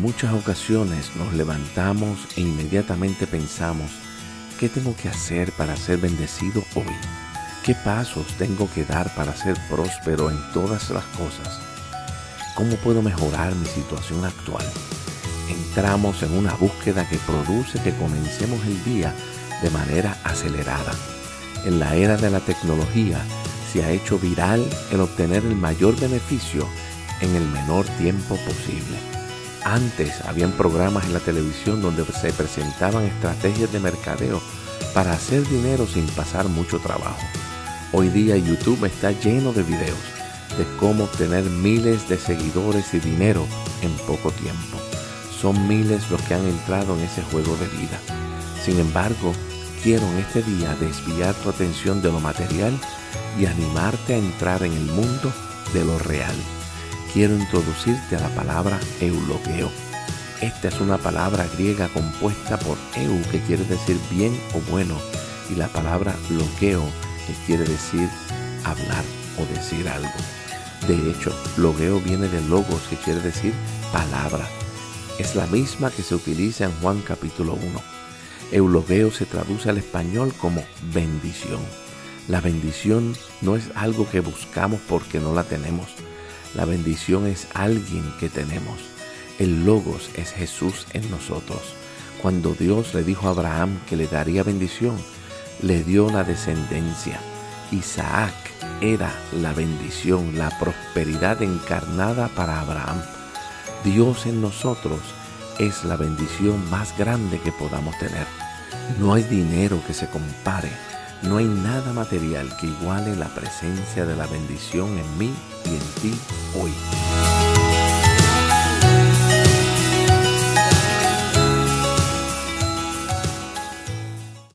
muchas ocasiones nos levantamos e inmediatamente pensamos, ¿qué tengo que hacer para ser bendecido hoy? ¿Qué pasos tengo que dar para ser próspero en todas las cosas? ¿Cómo puedo mejorar mi situación actual? Entramos en una búsqueda que produce que comencemos el día de manera acelerada. En la era de la tecnología se ha hecho viral el obtener el mayor beneficio en el menor tiempo posible. Antes habían programas en la televisión donde se presentaban estrategias de mercadeo para hacer dinero sin pasar mucho trabajo. Hoy día YouTube está lleno de videos de cómo obtener miles de seguidores y dinero en poco tiempo. Son miles los que han entrado en ese juego de vida. Sin embargo, quiero en este día desviar tu atención de lo material y animarte a entrar en el mundo de lo real. Quiero introducirte a la palabra eulogeo. Esta es una palabra griega compuesta por eu, que quiere decir bien o bueno, y la palabra logeo, que quiere decir hablar o decir algo. De hecho, logeo viene de logos, que quiere decir palabra. Es la misma que se utiliza en Juan capítulo 1. Eulogeo se traduce al español como bendición. La bendición no es algo que buscamos porque no la tenemos. La bendición es alguien que tenemos. El logos es Jesús en nosotros. Cuando Dios le dijo a Abraham que le daría bendición, le dio la descendencia. Isaac era la bendición, la prosperidad encarnada para Abraham. Dios en nosotros es la bendición más grande que podamos tener. No hay dinero que se compare, no hay nada material que iguale la presencia de la bendición en mí y en ti hoy.